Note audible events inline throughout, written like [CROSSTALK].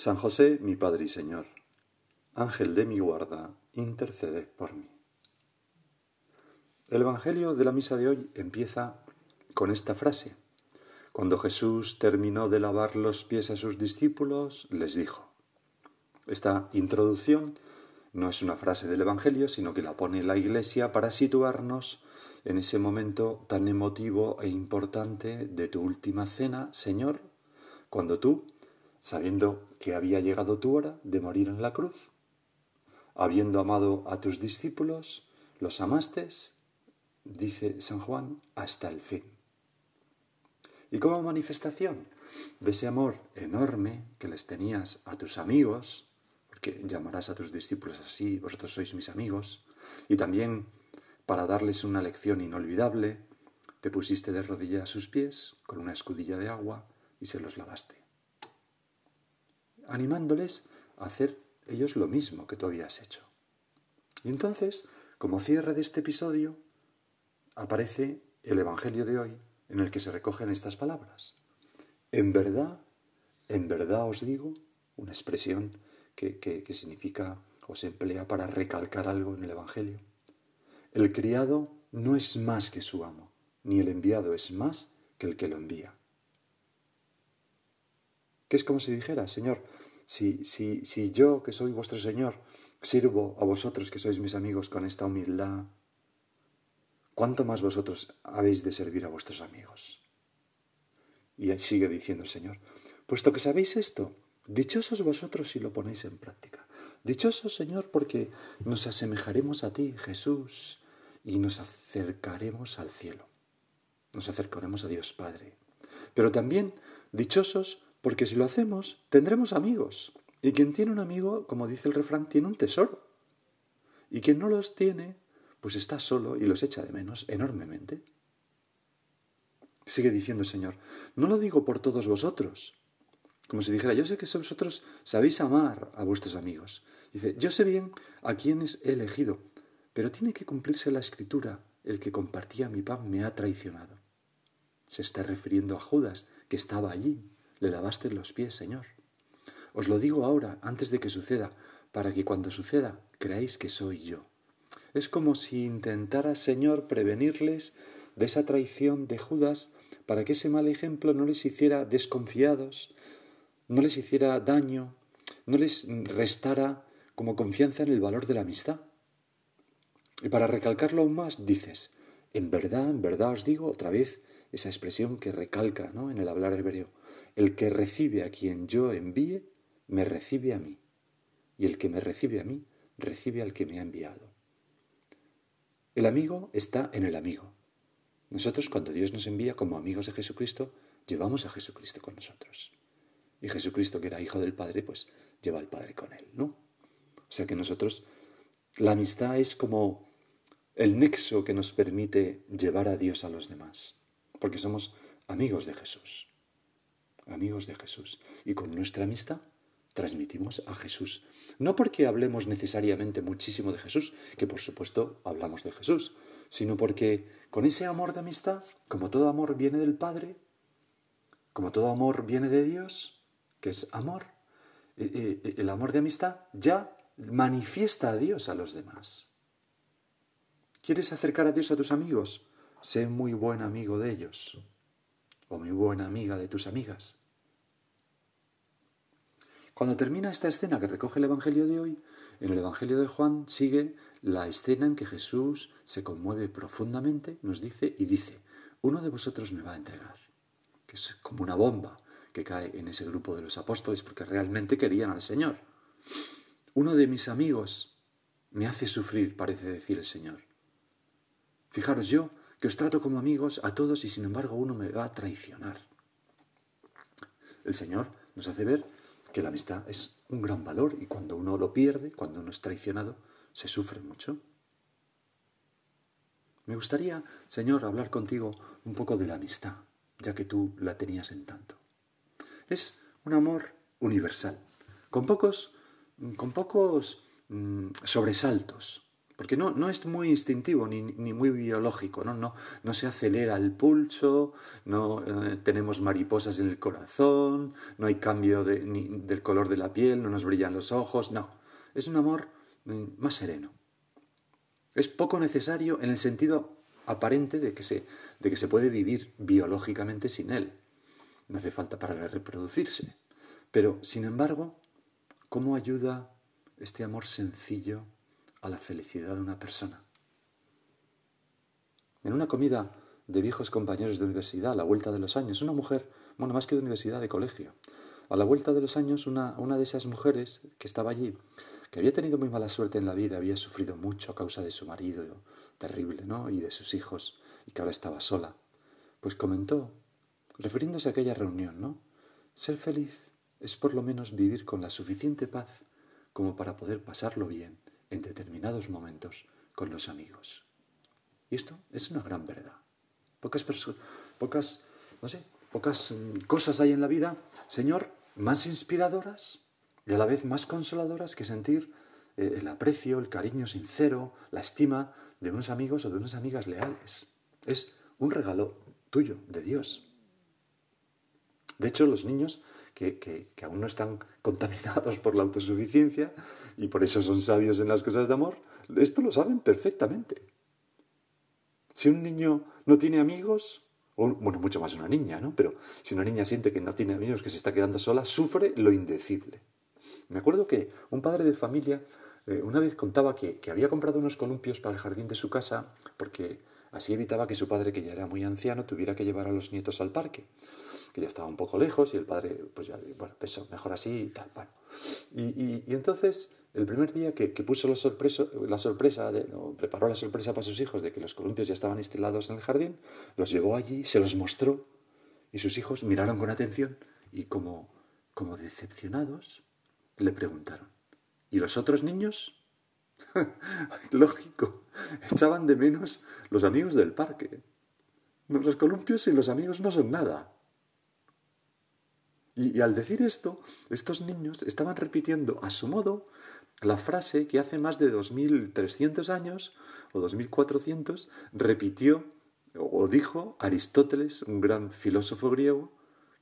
San José, mi Padre y Señor, Ángel de mi guarda, intercede por mí. El Evangelio de la misa de hoy empieza con esta frase. Cuando Jesús terminó de lavar los pies a sus discípulos, les dijo. Esta introducción no es una frase del Evangelio, sino que la pone la Iglesia para situarnos en ese momento tan emotivo e importante de tu última cena, Señor, cuando tú, sabiendo que había llegado tu hora de morir en la cruz, habiendo amado a tus discípulos, los amaste, dice San Juan, hasta el fin. Y como manifestación de ese amor enorme que les tenías a tus amigos, porque llamarás a tus discípulos así, vosotros sois mis amigos, y también para darles una lección inolvidable, te pusiste de rodillas a sus pies con una escudilla de agua y se los lavaste, animándoles a hacer ellos lo mismo que tú habías hecho. Y entonces, como cierre de este episodio, aparece el Evangelio de hoy en el que se recogen estas palabras. En verdad, en verdad os digo, una expresión que, significa o se emplea para recalcar algo en el Evangelio. El criado no es más que su amo, ni el enviado es más que el que lo envía. Que es como si dijera, Señor, si, si, si yo, que soy vuestro Señor, sirvo a vosotros que sois mis amigos con esta humildad, ¿cuánto más vosotros habéis de servir a vuestros amigos? Y sigue diciendo el Señor, puesto que sabéis esto, dichosos vosotros si lo ponéis en práctica. Dichosos, Señor, porque nos asemejaremos a ti, Jesús, y nos acercaremos al cielo. Nos acercaremos a Dios Padre. Pero también dichosos porque si lo hacemos tendremos amigos. Y quien tiene un amigo, como dice el refrán, tiene un tesoro. Y quien no los tiene, pues está solo y los echa de menos enormemente. Sigue diciendo el Señor, no lo digo por todos vosotros. Como si dijera, yo sé que vosotros sabéis amar a vuestros amigos. Dice, yo sé bien a quienes he elegido, pero tiene que cumplirse la escritura, el que compartía mi pan me ha traicionado. Se está refiriendo a Judas, que estaba allí. Le lavaste los pies, Señor. Os lo digo ahora, antes de que suceda, para que cuando suceda creáis que soy yo. Es como si intentara, Señor, prevenirles de esa traición de Judas para que ese mal ejemplo no les hiciera desconfiados, no les hiciera daño, no les restara como confianza en el valor de la amistad. Y para recalcarlo aún más, dices, en verdad, en verdad os digo otra vez esa expresión que recalca ¿no? en el hablar hebreo. El que recibe a quien yo envíe, me recibe a mí. Y el que me recibe a mí, recibe al que me ha enviado. El amigo está en el amigo. Nosotros cuando Dios nos envía como amigos de Jesucristo, llevamos a Jesucristo con nosotros. Y Jesucristo, que era hijo del Padre, pues lleva al Padre con él, ¿no? O sea que nosotros, la amistad es como el nexo que nos permite llevar a Dios a los demás, porque somos amigos de Jesús, amigos de Jesús. Y con nuestra amistad transmitimos a Jesús. No porque hablemos necesariamente muchísimo de Jesús, que por supuesto hablamos de Jesús, sino porque con ese amor de amistad, como todo amor viene del Padre, como todo amor viene de Dios, que es amor, eh, eh, el amor de amistad ya manifiesta a Dios a los demás. ¿Quieres acercar a Dios a tus amigos? Sé muy buen amigo de ellos o muy buena amiga de tus amigas. Cuando termina esta escena que recoge el Evangelio de hoy, en el Evangelio de Juan sigue la escena en que Jesús se conmueve profundamente, nos dice y dice, uno de vosotros me va a entregar, que es como una bomba que cae en ese grupo de los apóstoles porque realmente querían al Señor. Uno de mis amigos me hace sufrir, parece decir el Señor. Fijaros yo, que os trato como amigos a todos y sin embargo uno me va a traicionar. El Señor nos hace ver que la amistad es un gran valor y cuando uno lo pierde, cuando uno es traicionado, se sufre mucho. Me gustaría, Señor, hablar contigo un poco de la amistad, ya que tú la tenías en tanto. Es un amor universal, con pocos, con pocos mm, sobresaltos, porque no, no es muy instintivo ni, ni muy biológico, ¿no? No, no se acelera el pulso, no eh, tenemos mariposas en el corazón, no hay cambio de, del color de la piel, no nos brillan los ojos, no. Es un amor mm, más sereno. Es poco necesario en el sentido aparente de que se, de que se puede vivir biológicamente sin él. No hace falta para reproducirse. Pero, sin embargo, ¿cómo ayuda este amor sencillo a la felicidad de una persona. En una comida de viejos compañeros de universidad, a la vuelta de los años, una mujer, bueno, más que de universidad, de colegio, a la vuelta de los años, una, una de esas mujeres que estaba allí, que había tenido muy mala suerte en la vida, había sufrido mucho a causa de su marido, terrible, ¿no? Y de sus hijos, y que ahora estaba sola, pues comentó, refiriéndose a aquella reunión, ¿no? Ser feliz es por lo menos vivir con la suficiente paz como para poder pasarlo bien en determinados momentos con los amigos. Y esto es una gran verdad. Pocas, pocas, no sé, pocas mm, cosas hay en la vida, Señor, más inspiradoras y a la vez más consoladoras que sentir eh, el aprecio, el cariño sincero, la estima de unos amigos o de unas amigas leales. Es un regalo tuyo, de Dios. De hecho, los niños que, aún no están [LAUGHS] contaminados por la autosuficiencia y por eso son sabios en las cosas de amor, esto lo saben perfectamente. Si un niño no tiene amigos, o, bueno, mucho más una niña, ¿no? Pero si una niña siente que no tiene amigos, que se está quedando sola, sufre lo indecible. Me acuerdo que un padre de familia eh, una vez contaba que, que había comprado unos columpios para el jardín de su casa porque así evitaba que su padre, que ya era muy anciano, tuviera que llevar a los nietos al parque que ya estaba un poco lejos y el padre, pues ya, bueno, pensó, mejor así y tal. Y, entonces, el primer día que, puso la sorpresa, de, preparó la sorpresa para sus hijos de que los columpios ya estaban instalados en el jardín, los llevó allí, se los mostró y sus hijos miraron con atención y como decepcionados le preguntaron, ¿y los otros niños? [LAUGHS] Lógico, echaban de menos los amigos del parque. Los columpios y los amigos no son nada. Y, al decir esto, estos niños estaban repitiendo a su modo la frase que hace más de 2.300 años o 2.400 repitió o dijo Aristóteles, un gran filósofo griego,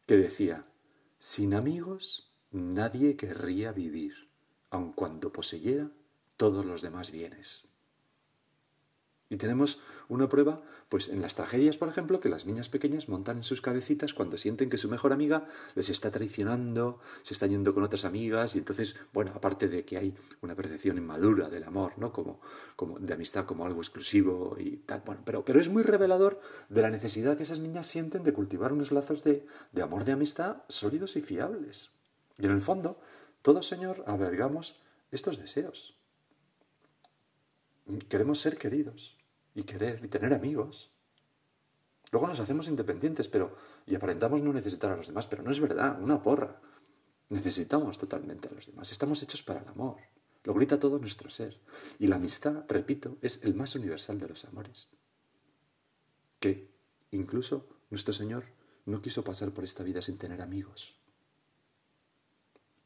que decía, sin amigos nadie querría vivir, aun cuando poseyera todos los demás bienes. Y tenemos una prueba, pues en las tragedias, por ejemplo, que las niñas pequeñas montan en sus cabecitas cuando sienten que su mejor amiga les está traicionando, se está yendo con otras amigas, y entonces, bueno, aparte de que hay una percepción inmadura del amor, ¿no? Como, como de amistad como algo exclusivo y tal, bueno, pero, pero es muy revelador de la necesidad que esas niñas sienten de cultivar unos lazos de, de amor, de amistad sólidos y fiables. Y en el fondo, todos, Señor, albergamos estos deseos. Queremos ser queridos y querer y tener amigos. Luego nos hacemos independientes pero, y aparentamos no necesitar a los demás, pero no es verdad, una porra. Necesitamos totalmente a los demás. Estamos hechos para el amor. Lo grita todo nuestro ser. Y la amistad, repito, es el más universal de los amores. Que incluso nuestro Señor no quiso pasar por esta vida sin tener amigos.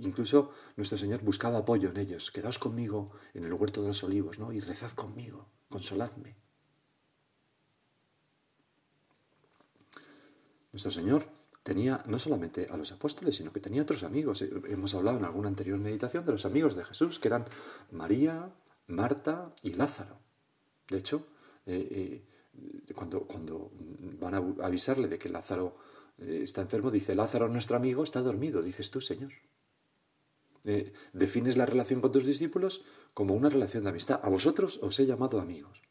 Incluso nuestro Señor buscaba apoyo en ellos. Quedaos conmigo en el huerto de los olivos, ¿no? Y rezad conmigo, consoladme. Nuestro Señor tenía no solamente a los apóstoles, sino que tenía otros amigos. Eh, hemos hablado en alguna anterior meditación de los amigos de Jesús, que eran María, Marta y Lázaro. De hecho, eh, eh, cuando, cuando, van a avisarle de que Lázaro está enfermo, dice, Lázaro, nuestro amigo, está dormido, dices tú, Señor. Defines la relación con tus discípulos como una relación de amistad. A vosotros os he llamado amigos.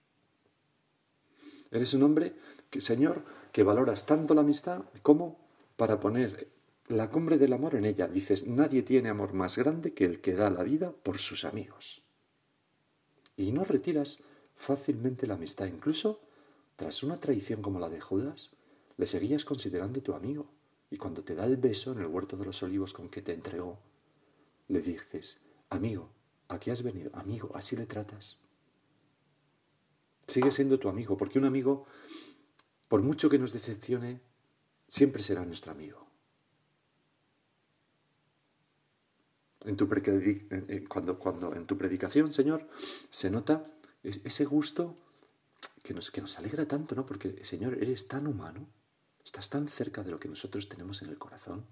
Eres un hombre que, Señor, que valoras tanto la amistad como para poner la cumbre del amor en ella. Dices, nadie tiene amor más grande que el que da la vida por sus amigos. Y no retiras fácilmente la amistad. Incluso tras una traición como la de Judas, le seguías considerando tu amigo. Y cuando te da el beso en el huerto de los olivos con que te entregó, le dices, amigo, aquí has venido, amigo, así le tratas. Sigue siendo tu amigo, porque un amigo, por mucho que nos decepcione, siempre será nuestro amigo. En tu cuando, cuando en tu predicación, Señor, se nota ese gusto que nos, que nos alegra tanto, ¿no? Porque, Señor, eres tan humano, estás tan cerca de lo que nosotros tenemos en el corazón.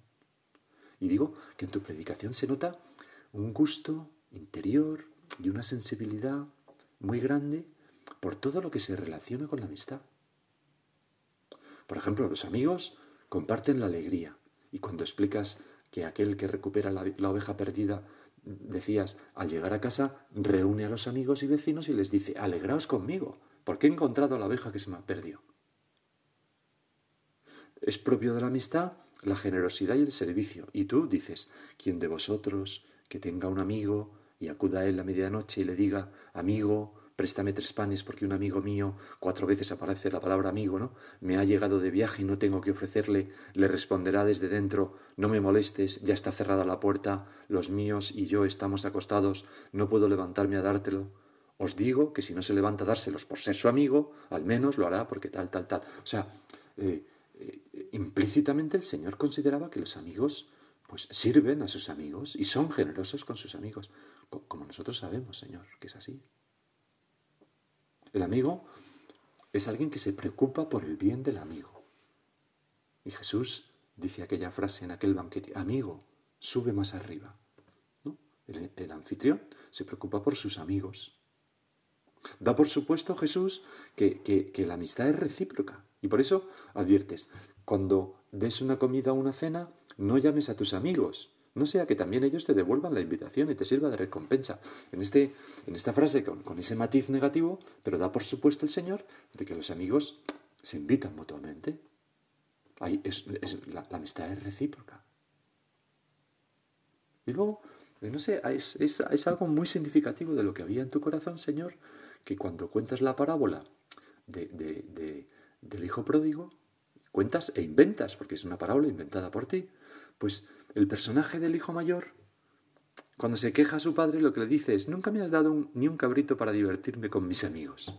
Y digo que en tu predicación se nota un gusto interior y una sensibilidad muy grande por todo lo que se relaciona con la amistad. Por ejemplo, los amigos comparten la alegría y cuando explicas que aquel que recupera la, oveja perdida, decías, al llegar a casa, reúne a los amigos y vecinos y les dice, alegraos conmigo, porque he encontrado la oveja que se me ha perdido. Es propio de la amistad la generosidad y el servicio. Y tú dices, ¿quién de vosotros que tenga un amigo y acuda a él a medianoche y le diga, amigo, préstame tres panes porque un amigo mío, cuatro veces aparece la palabra amigo, ¿no? Me ha llegado de viaje y no tengo que ofrecerle, le responderá desde dentro, no me molestes, ya está cerrada la puerta, los míos y yo estamos acostados, no puedo levantarme a dártelo. Os digo que si no se levanta a dárselos por ser su amigo, al menos lo hará porque tal, tal, tal. O sea, eh, eh, implícitamente el Señor consideraba que los amigos pues sirven a sus amigos y son generosos con sus amigos, como nosotros sabemos, Señor, que es así. El amigo es alguien que se preocupa por el bien del amigo. Y Jesús dice aquella frase en aquel banquete, amigo, sube más arriba. El, anfitrión se preocupa por sus amigos. Da por supuesto Jesús que, que la amistad es recíproca. Y por eso adviertes, cuando des una comida o una cena, no llames a tus amigos, no sea que también ellos te devuelvan la invitación y te sirva de recompensa. En, este, en esta frase, con, ese matiz negativo, pero da por supuesto el Señor de que los amigos se invitan mutuamente. la, amistad es recíproca. Y luego, eh, no sé, es, algo muy significativo de lo que había en tu corazón, Señor, que cuando cuentas la parábola de, del hijo pródigo, cuentas e inventas, porque es una parábola inventada por ti, pues el personaje del hijo mayor, cuando se queja a su padre, lo que le dice es, nunca me has dado ni un cabrito para divertirme con mis amigos.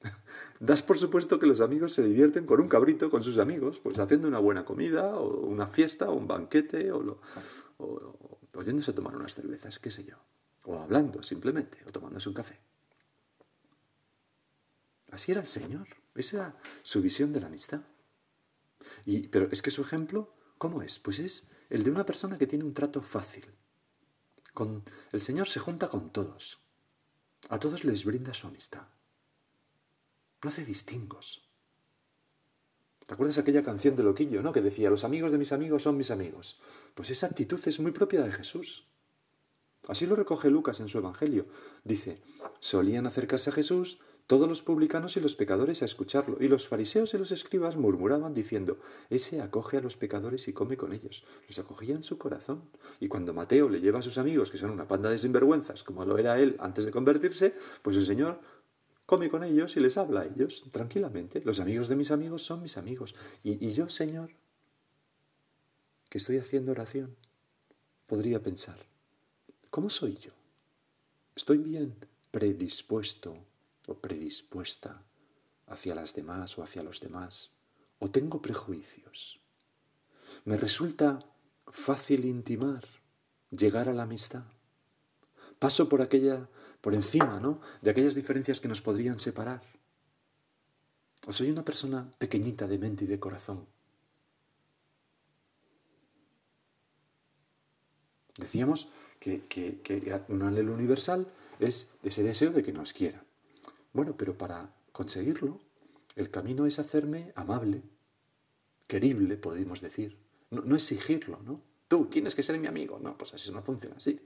[LAUGHS] das por supuesto que los amigos se divierten con un cabrito, con sus amigos, pues haciendo una buena comida, o una fiesta, o un banquete, o, oyéndose a tomar unas cervezas, qué sé yo. O hablando simplemente, o tomándose un café. Así era el Señor. Esa era su visión de la amistad. Y, pero es que su ejemplo, ¿cómo es? Pues es el de una persona que tiene un trato fácil. Con, el Señor se junta con todos. A todos les brinda su amistad. No hace distingos. ¿Te acuerdas aquella canción de Loquillo, no? Que decía, los amigos de mis amigos son mis amigos. Pues esa actitud es muy propia de Jesús. Así lo recoge Lucas en su Evangelio. Dice, solían acercarse a Jesús todos los publicanos y los pecadores a escucharlo, y los fariseos y los escribas murmuraban diciendo, ese acoge a los pecadores y come con ellos. Los acogía en su corazón. Y cuando Mateo le lleva a sus amigos, que son una panda de sinvergüenzas, como lo era él antes de convertirse, pues el Señor come con ellos y les habla a ellos tranquilamente. Los amigos de mis amigos son mis amigos. Y, y yo, Señor, que estoy haciendo oración, podría pensar, ¿cómo soy yo? ¿Estoy bien predispuesto o predispuesta hacia las demás o hacia los demás, o tengo prejuicios. Me resulta fácil intimar, llegar a la amistad. Paso por aquella, por encima, ¿no? De aquellas diferencias que nos podrían separar. O soy una persona pequeñita de mente y de corazón. Decíamos que, que, un anhelo universal es ese deseo de que nos quiera. Bueno, pero para conseguirlo, el camino es hacerme amable, querible, podemos decir. No, exigirlo, ¿no? Tú tienes que ser mi amigo. No, pues así no funciona así.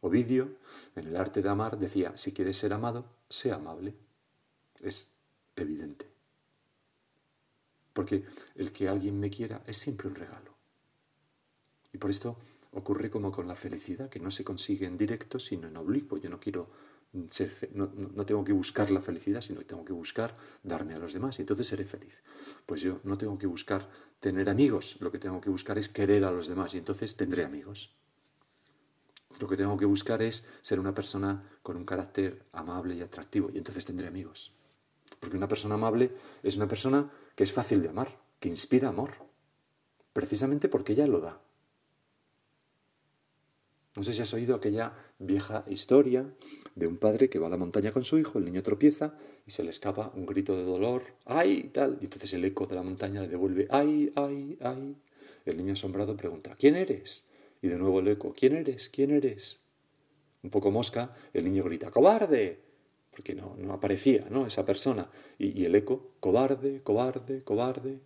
Ovidio, en el arte de amar, decía, si quieres ser amado, sé amable. Es evidente. Porque el que alguien me quiera es siempre un regalo. Y por esto ocurre como con la felicidad, que no se consigue en directo, sino en oblicuo. Yo no quiero no, tengo que buscar la felicidad, sino que tengo que buscar darme a los demás y entonces seré feliz. Pues yo no tengo que buscar tener amigos, lo que tengo que buscar es querer a los demás y entonces tendré amigos. Lo que tengo que buscar es ser una persona con un carácter amable y atractivo, y entonces tendré amigos. Porque una persona amable es una persona que es fácil de amar, que inspira amor, precisamente porque ella lo da. No sé si has oído aquella vieja historia de un padre que va a la montaña con su hijo, el niño tropieza y se le escapa un grito de dolor, ¡ay! y tal, y entonces el eco de la montaña le devuelve, ¡ay, ay, ay! El niño asombrado pregunta, ¿quién eres? Y de nuevo el eco, ¿quién eres? ¿quién eres? Un poco mosca, el niño grita, ¡cobarde! Porque no, no aparecía, ¿no? Esa persona. Y, el eco, cobarde, cobarde, cobarde.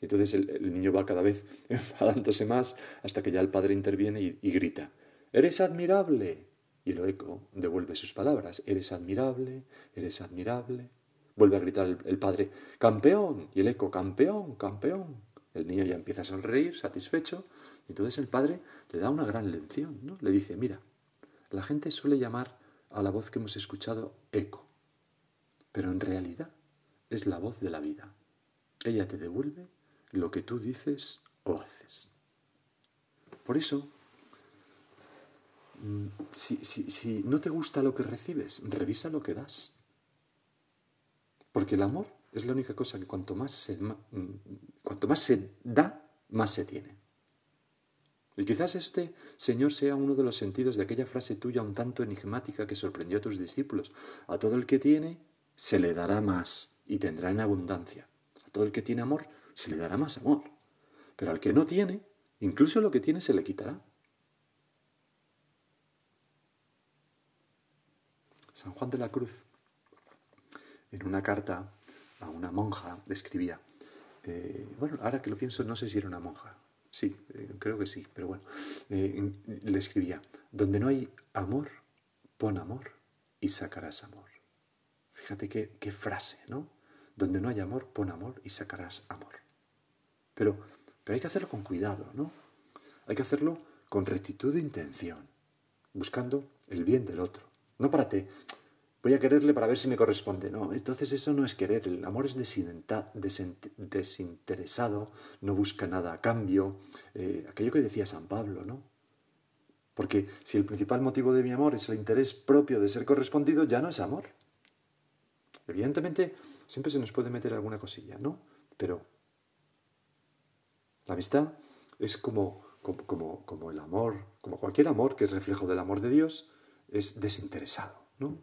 Y entonces el, niño va cada vez [LAUGHS] enfadándose más hasta que ya el padre interviene y grita, Eres admirable. Y el eco devuelve sus palabras. Eres admirable, eres admirable. Vuelve a gritar el, padre, campeón. Y el eco, campeón, campeón. El niño ya empieza a sonreír, satisfecho. Y entonces el padre le da una gran lección. ¿no? Le dice, mira, la gente suele llamar a la voz que hemos escuchado eco. Pero en realidad es la voz de la vida. Ella te devuelve lo que tú dices o haces. Por eso, Mm, si, no te gusta lo que recibes, revisa lo que das. Porque el amor es la única cosa que cuanto más se, mm, cuanto más se da, más se tiene. Y quizás este, Señor, sea uno de los sentidos de aquella frase tuya un tanto enigmática que sorprendió a tus discípulos. A todo el que tiene, se le dará más y tendrá en abundancia. A todo el que tiene amor, se le dará más amor. Pero al que no tiene, incluso lo que tiene se le quitará. San Juan de la Cruz, en una carta a una monja, escribía, eh, bueno, ahora que lo pienso, no sé si era una monja, sí, eh, creo que sí, pero bueno, eh, le escribía, donde no hay amor, pon amor y sacarás amor. Fíjate qué, frase, ¿no? Donde no hay amor, pon amor y sacarás amor. Pero, pero hay que hacerlo con cuidado, ¿no? Hay que hacerlo con rectitud de intención, buscando el bien del otro. No para ti. Voy a quererle para ver si me corresponde. No, entonces eso no es querer. El amor es desinteresado, no busca nada a cambio. Eh, aquello que decía San Pablo, ¿no? Porque si el principal motivo de mi amor es el interés propio de ser correspondido, ya no es amor. Evidentemente, siempre se nos puede meter alguna cosilla, ¿no? Pero la amistad es como, como, como el amor, como cualquier amor que es reflejo del amor de Dios, es desinteresado, ¿no?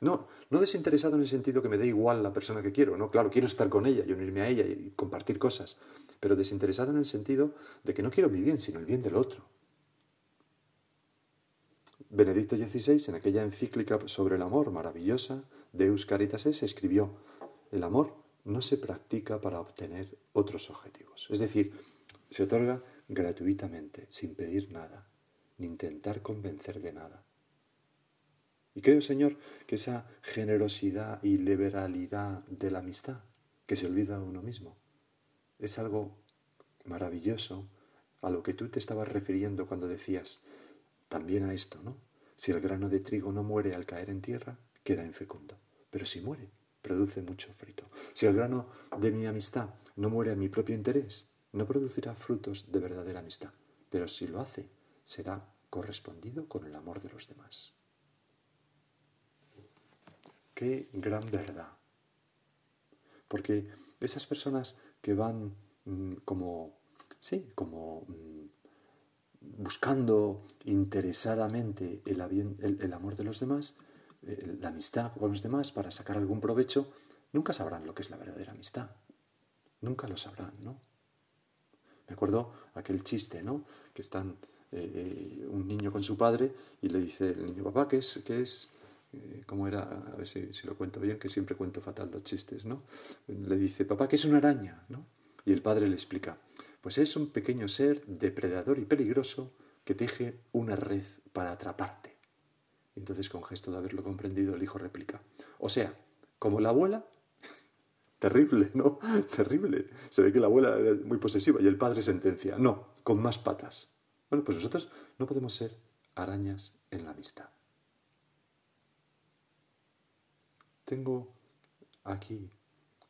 No, no desinteresado en el sentido que me dé igual la persona que quiero, ¿no? Claro, quiero estar con ella y unirme a ella y compartir cosas, pero desinteresado en el sentido de que no quiero mi bien, sino el bien del otro. Benedicto XVI, en aquella encíclica sobre el amor maravillosa, Deus Caritas Es, escribió, el amor no se practica para obtener otros objetivos. Es decir, se otorga gratuitamente, sin pedir nada, ni intentar convencer de nada. Y creo, Señor, que esa generosidad y liberalidad de la amistad, que se olvida a uno mismo, es algo maravilloso a lo que tú te estabas refiriendo cuando decías también a esto, ¿no? Si el grano de trigo no muere al caer en tierra, queda infecundo. Pero si muere, produce mucho fruto. Si el grano de mi amistad no muere a mi propio interés, no producirá frutos de verdadera amistad. Pero si lo hace, será correspondido con el amor de los demás. Qué gran verdad. Porque esas personas que van mm, como, sí, como mm, buscando interesadamente el, amor de los demás, eh, la amistad con los demás para sacar algún provecho, nunca sabrán lo que es la verdadera amistad. Nunca lo sabrán, ¿no? Me acuerdo aquel chiste, ¿no? Que están eh, eh, un niño con su padre y le dice el niño, papá, ¿qué es, qué es eh, como era, a ver si, lo cuento bien, que siempre cuento fatal los chistes, ¿no? Le dice, papá, ¿qué es una araña? ¿no? Y el padre le explica, pues es un pequeño ser depredador y peligroso que teje una red para atraparte. Y entonces, con gesto de haberlo comprendido, el hijo replica, o sea, como la abuela, [LAUGHS] terrible, ¿no? [LAUGHS] Terrible. Se ve que la abuela era muy posesiva y el padre sentencia, no, con más patas. Bueno, pues nosotros no podemos ser arañas en la amistad. Tengo aquí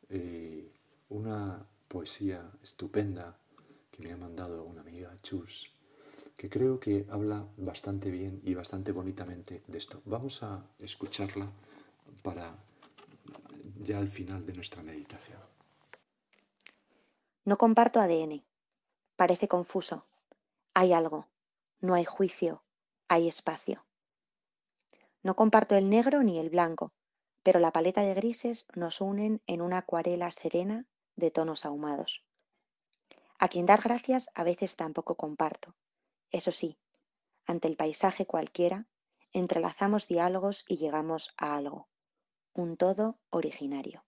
eh, una poesía estupenda que me ha mandado una amiga, Chus, que creo que habla bastante bien y bastante bonitamente de esto. Vamos a escucharla para ya al final de nuestra meditación. No comparto ADN. Parece confuso. Hay algo. No hay juicio. Hay espacio. No comparto el negro ni el blanco, pero la paleta de grises nos unen en una acuarela serena de tonos ahumados. A quien dar gracias a veces tampoco comparto. Eso sí, ante el paisaje cualquiera, entrelazamos diálogos y llegamos a algo, un todo originario.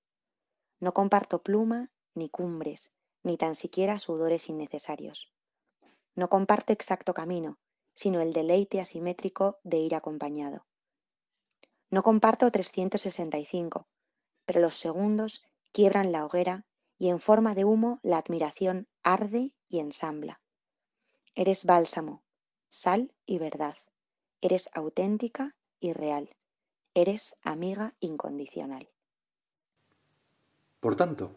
No comparto pluma, ni cumbres, ni tan siquiera sudores innecesarios. No comparto exacto camino, sino el deleite asimétrico de ir acompañado. No comparto 365, pero los segundos quiebran la hoguera y en forma de humo la admiración arde y ensambla. Eres bálsamo, sal y verdad. Eres auténtica y real. Eres amiga incondicional. Por tanto,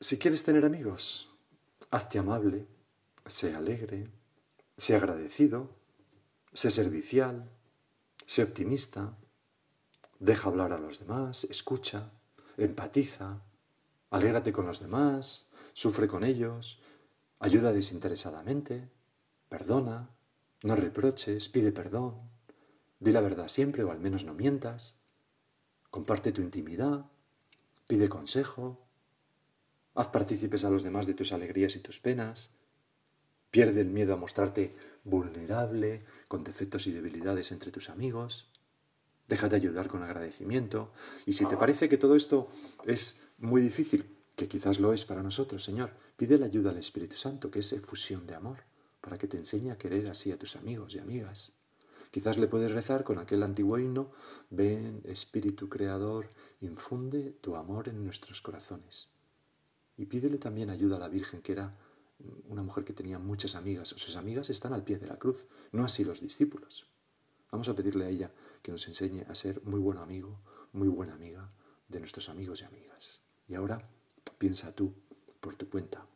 si quieres tener amigos, hazte amable, sé alegre, sé agradecido, sé servicial, sé optimista, deja hablar a los demás, escucha, empatiza, alégrate con los demás, sufre con ellos, ayuda desinteresadamente, perdona, no reproches, pide perdón, di la verdad siempre o al menos no mientas, comparte tu intimidad, pide consejo, haz partícipes a los demás de tus alegrías y tus penas, pierde el miedo a mostrarte vulnerable, con defectos y debilidades entre tus amigos, déjate ayudar con agradecimiento, y si te parece que todo esto es muy difícil, que quizás lo es para nosotros, Señor, pide la ayuda al Espíritu Santo, que es efusión de amor, para que te enseñe a querer así a tus amigos y amigas. Quizás le puedes rezar con aquel antiguo himno, ven Espíritu Creador, infunde tu amor en nuestros corazones. Y pídele también ayuda a la Virgen, que era una mujer que tenía muchas amigas. Sus amigas están al pie de la cruz, no así los discípulos. Vamos a pedirle a ella que nos enseñe a ser muy buen amigo, muy buena amiga de nuestros amigos y amigas. Y ahora piensa tú, por tu cuenta,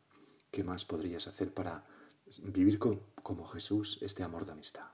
qué más podrías hacer para vivir como Jesús este amor de amistad.